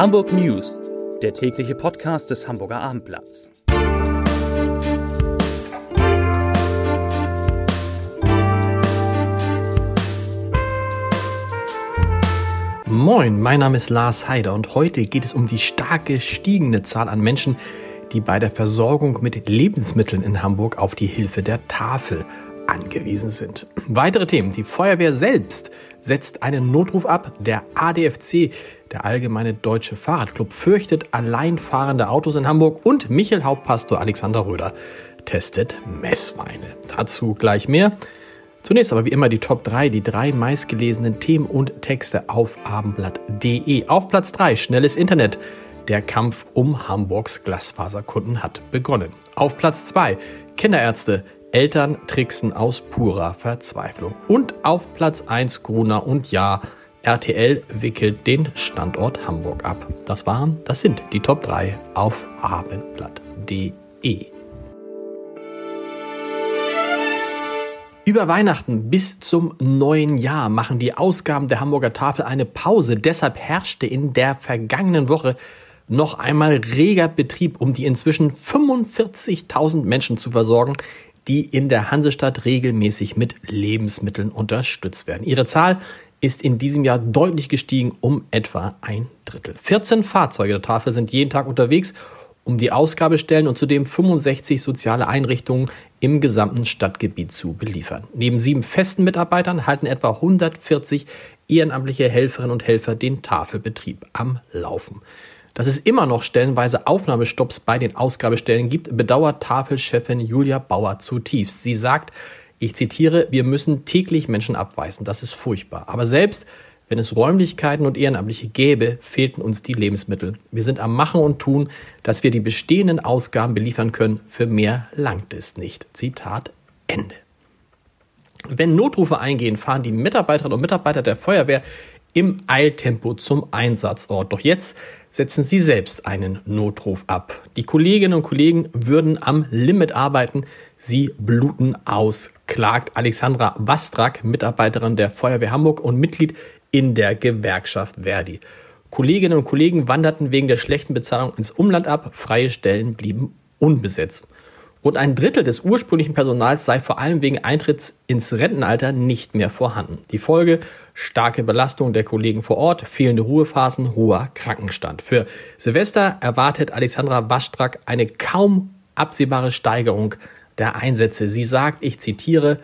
Hamburg News, der tägliche Podcast des Hamburger Abendblatts. Moin, mein Name ist Lars Heider und heute geht es um die starke stiegende Zahl an Menschen, die bei der Versorgung mit Lebensmitteln in Hamburg auf die Hilfe der Tafel angewiesen sind. Weitere Themen. Die Feuerwehr selbst setzt einen Notruf ab. Der ADFC, der Allgemeine Deutsche Fahrradclub, fürchtet alleinfahrende Autos in Hamburg und Michel Hauptpastor Alexander Röder testet Messweine. Dazu gleich mehr. Zunächst aber wie immer die Top 3, die drei meistgelesenen Themen und Texte auf abendblatt.de. Auf Platz 3 schnelles Internet. Der Kampf um Hamburgs Glasfaserkunden hat begonnen. Auf Platz 2 Kinderärzte. Eltern tricksen aus purer Verzweiflung. Und auf Platz 1 Corona und ja, RTL wickelt den Standort Hamburg ab. Das waren, das sind die Top 3 auf abendblatt.de. Über Weihnachten bis zum neuen Jahr machen die Ausgaben der Hamburger Tafel eine Pause. Deshalb herrschte in der vergangenen Woche noch einmal reger Betrieb, um die inzwischen 45.000 Menschen zu versorgen, die in der Hansestadt regelmäßig mit Lebensmitteln unterstützt werden. Ihre Zahl ist in diesem Jahr deutlich gestiegen um etwa ein Drittel. 14 Fahrzeuge der Tafel sind jeden Tag unterwegs, um die Ausgabestellen und zudem 65 soziale Einrichtungen im gesamten Stadtgebiet zu beliefern. Neben sieben festen Mitarbeitern halten etwa 140 ehrenamtliche Helferinnen und Helfer den Tafelbetrieb am Laufen. Dass es immer noch stellenweise Aufnahmestopps bei den Ausgabestellen gibt, bedauert Tafelchefin Julia Bauer zutiefst. Sie sagt, ich zitiere, wir müssen täglich Menschen abweisen. Das ist furchtbar. Aber selbst wenn es Räumlichkeiten und Ehrenamtliche gäbe, fehlten uns die Lebensmittel. Wir sind am Machen und Tun, dass wir die bestehenden Ausgaben beliefern können. Für mehr langt es nicht. Zitat Ende. Wenn Notrufe eingehen, fahren die Mitarbeiterinnen und Mitarbeiter der Feuerwehr im Eiltempo zum Einsatzort. Doch jetzt setzen sie selbst einen Notruf ab. Die Kolleginnen und Kollegen würden am Limit arbeiten. Sie bluten aus, klagt Alexandra Wastrak, Mitarbeiterin der Feuerwehr Hamburg und Mitglied in der Gewerkschaft Verdi. Kolleginnen und Kollegen wanderten wegen der schlechten Bezahlung ins Umland ab, freie Stellen blieben unbesetzt. Rund ein Drittel des ursprünglichen Personals sei vor allem wegen Eintritts ins Rentenalter nicht mehr vorhanden. Die Folge starke Belastung der Kollegen vor Ort, fehlende Ruhephasen, hoher Krankenstand. Für Silvester erwartet Alexandra Waschtrack eine kaum absehbare Steigerung der Einsätze. Sie sagt, ich zitiere,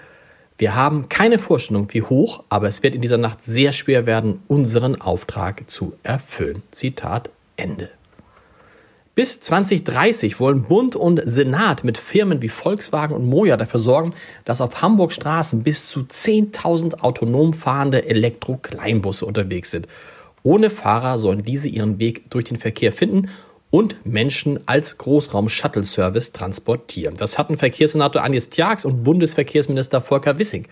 wir haben keine Vorstellung, wie hoch, aber es wird in dieser Nacht sehr schwer werden, unseren Auftrag zu erfüllen. Zitat Ende. Bis 2030 wollen Bund und Senat mit Firmen wie Volkswagen und Moja dafür sorgen, dass auf Hamburg Straßen bis zu 10.000 autonom fahrende Elektro-Kleinbusse unterwegs sind. Ohne Fahrer sollen diese ihren Weg durch den Verkehr finden und Menschen als Großraum-Shuttle-Service transportieren. Das hatten Verkehrssenator Agnes Tjax und Bundesverkehrsminister Volker Wissing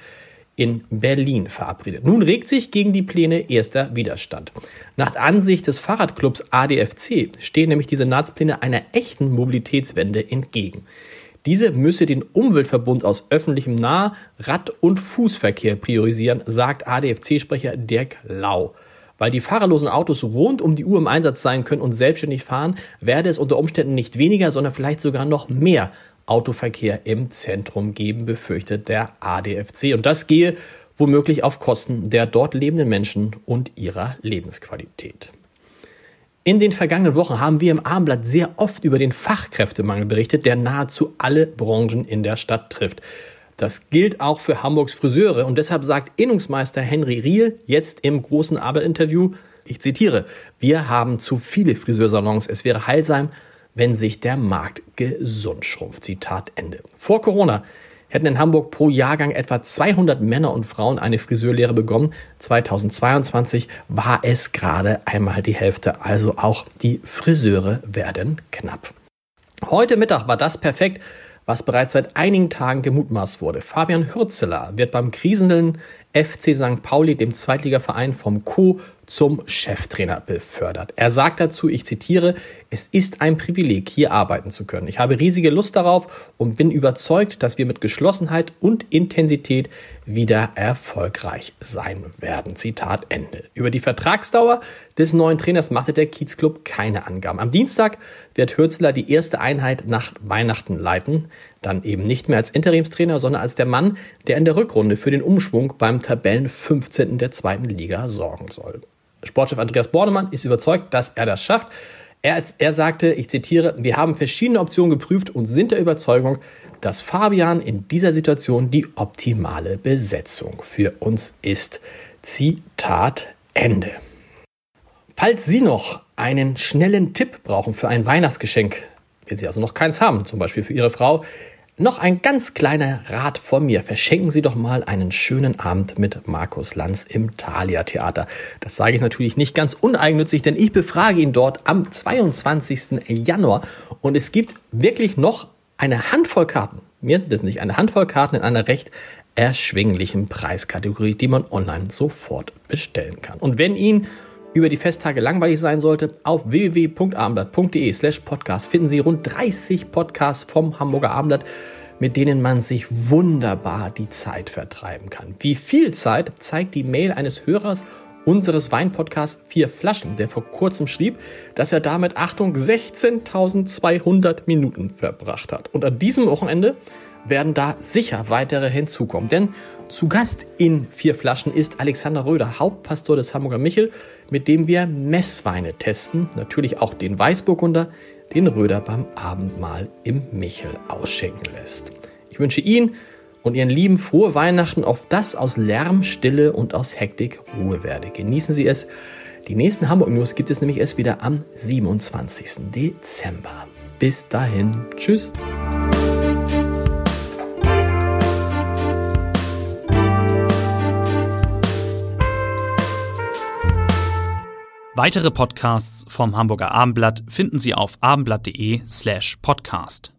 in Berlin verabredet. Nun regt sich gegen die Pläne erster Widerstand. Nach Ansicht des Fahrradclubs ADFC stehen nämlich die Senatspläne einer echten Mobilitätswende entgegen. Diese müsse den Umweltverbund aus öffentlichem Nah-, Rad- und Fußverkehr priorisieren, sagt ADFC-Sprecher Dirk Lau. Weil die fahrerlosen Autos rund um die Uhr im Einsatz sein können und selbstständig fahren, werde es unter Umständen nicht weniger, sondern vielleicht sogar noch mehr Autoverkehr im Zentrum geben, befürchtet der ADFC. Und das gehe womöglich auf Kosten der dort lebenden Menschen und ihrer Lebensqualität. In den vergangenen Wochen haben wir im Abendblatt sehr oft über den Fachkräftemangel berichtet, der nahezu alle Branchen in der Stadt trifft. Das gilt auch für Hamburgs Friseure und deshalb sagt Innungsmeister Henry Riel jetzt im großen Arbeitsinterview, ich zitiere, wir haben zu viele Friseursalons, es wäre heilsam, wenn sich der Markt gesund schrumpft. Zitat Ende. Vor Corona hätten in Hamburg pro Jahrgang etwa 200 Männer und Frauen eine Friseurlehre begonnen. 2022 war es gerade einmal die Hälfte, also auch die Friseure werden knapp. Heute Mittag war das perfekt, was bereits seit einigen Tagen gemutmaßt wurde. Fabian Hürzeler wird beim kriselnden FC St. Pauli, dem Zweitligaverein vom Co zum Cheftrainer befördert. Er sagt dazu, ich zitiere, es ist ein Privileg, hier arbeiten zu können. Ich habe riesige Lust darauf und bin überzeugt, dass wir mit Geschlossenheit und Intensität wieder erfolgreich sein werden. Zitat Ende. Über die Vertragsdauer des neuen Trainers machte der Kiezclub keine Angaben. Am Dienstag wird Hürzler die erste Einheit nach Weihnachten leiten. Dann eben nicht mehr als Interimstrainer, sondern als der Mann, der in der Rückrunde für den Umschwung beim Tabellen 15. der zweiten Liga sorgen soll. Sportchef Andreas Bornemann ist überzeugt, dass er das schafft. Er, er sagte, ich zitiere, wir haben verschiedene Optionen geprüft und sind der Überzeugung, dass Fabian in dieser Situation die optimale Besetzung für uns ist. Zitat Ende. Falls Sie noch einen schnellen Tipp brauchen für ein Weihnachtsgeschenk, wenn Sie also noch keins haben, zum Beispiel für Ihre Frau, noch ein ganz kleiner Rat von mir. Verschenken Sie doch mal einen schönen Abend mit Markus Lanz im Thalia Theater. Das sage ich natürlich nicht ganz uneigennützig, denn ich befrage ihn dort am 22. Januar und es gibt wirklich noch eine Handvoll Karten, mir sind es nicht, eine Handvoll Karten in einer recht erschwinglichen Preiskategorie, die man online sofort bestellen kann. Und wenn Ihnen über die Festtage langweilig sein sollte, auf www.abendblatt.de slash podcast finden Sie rund 30 Podcasts vom Hamburger Abendblatt, mit denen man sich wunderbar die Zeit vertreiben kann. Wie viel Zeit zeigt die Mail eines Hörers unseres Weinpodcasts Vier Flaschen, der vor kurzem schrieb, dass er damit, Achtung, 16.200 Minuten verbracht hat. Und an diesem Wochenende werden da sicher weitere hinzukommen. Denn zu Gast in Vier Flaschen ist Alexander Röder, Hauptpastor des Hamburger Michel, mit dem wir Messweine testen. Natürlich auch den Weißburgunder, den Röder beim Abendmahl im Michel ausschenken lässt. Ich wünsche Ihnen und Ihren Lieben frohe Weihnachten, auf das aus Lärm, Stille und aus Hektik Ruhe werde. Genießen Sie es. Die nächsten Hamburg News gibt es nämlich erst wieder am 27. Dezember. Bis dahin. Tschüss. Weitere Podcasts vom Hamburger Abendblatt finden Sie auf abendblatt.de slash podcast.